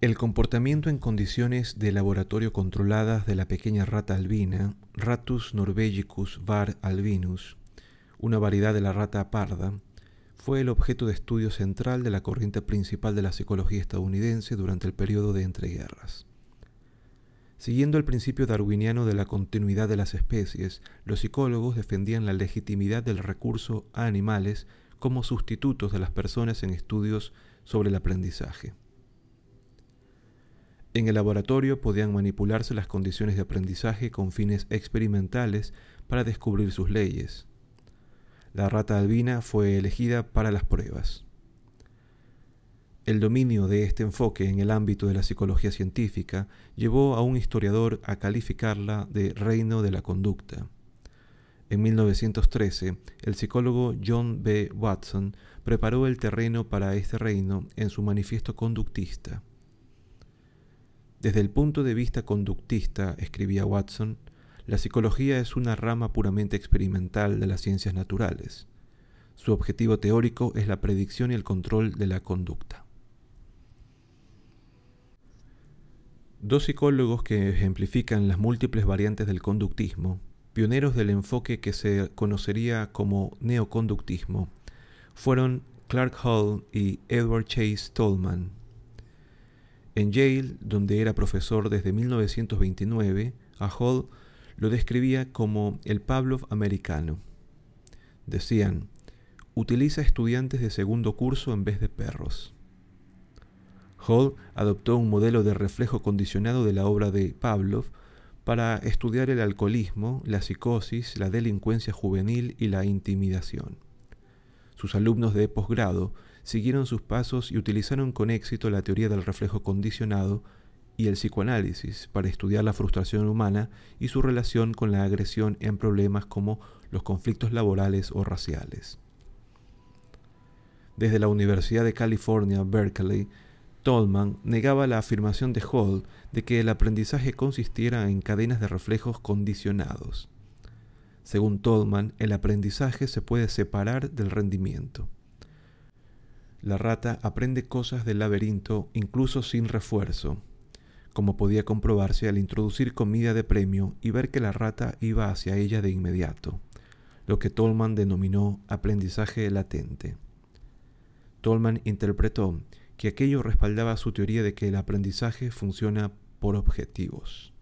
El comportamiento en condiciones de laboratorio controladas de la pequeña rata albina, Ratus norvegicus var albinus, una variedad de la rata parda, fue el objeto de estudio central de la corriente principal de la psicología estadounidense durante el periodo de entreguerras. Siguiendo el principio darwiniano de la continuidad de las especies, los psicólogos defendían la legitimidad del recurso a animales como sustitutos de las personas en estudios sobre el aprendizaje. En el laboratorio podían manipularse las condiciones de aprendizaje con fines experimentales para descubrir sus leyes. La rata albina fue elegida para las pruebas. El dominio de este enfoque en el ámbito de la psicología científica llevó a un historiador a calificarla de reino de la conducta. En 1913, el psicólogo John B. Watson preparó el terreno para este reino en su manifiesto conductista. Desde el punto de vista conductista, escribía Watson, la psicología es una rama puramente experimental de las ciencias naturales. Su objetivo teórico es la predicción y el control de la conducta. Dos psicólogos que ejemplifican las múltiples variantes del conductismo, pioneros del enfoque que se conocería como neoconductismo, fueron Clark Hall y Edward Chase Tolman. En Yale, donde era profesor desde 1929, a Hall lo describía como el Pavlov americano. Decían, utiliza estudiantes de segundo curso en vez de perros. Hall adoptó un modelo de reflejo condicionado de la obra de Pavlov para estudiar el alcoholismo, la psicosis, la delincuencia juvenil y la intimidación. Sus alumnos de posgrado siguieron sus pasos y utilizaron con éxito la teoría del reflejo condicionado y el psicoanálisis para estudiar la frustración humana y su relación con la agresión en problemas como los conflictos laborales o raciales. Desde la Universidad de California, Berkeley, Tolman negaba la afirmación de Hall de que el aprendizaje consistiera en cadenas de reflejos condicionados. Según Tolman, el aprendizaje se puede separar del rendimiento. La rata aprende cosas del laberinto incluso sin refuerzo, como podía comprobarse al introducir comida de premio y ver que la rata iba hacia ella de inmediato, lo que Tolman denominó aprendizaje latente. Tolman interpretó que aquello respaldaba su teoría de que el aprendizaje funciona por objetivos.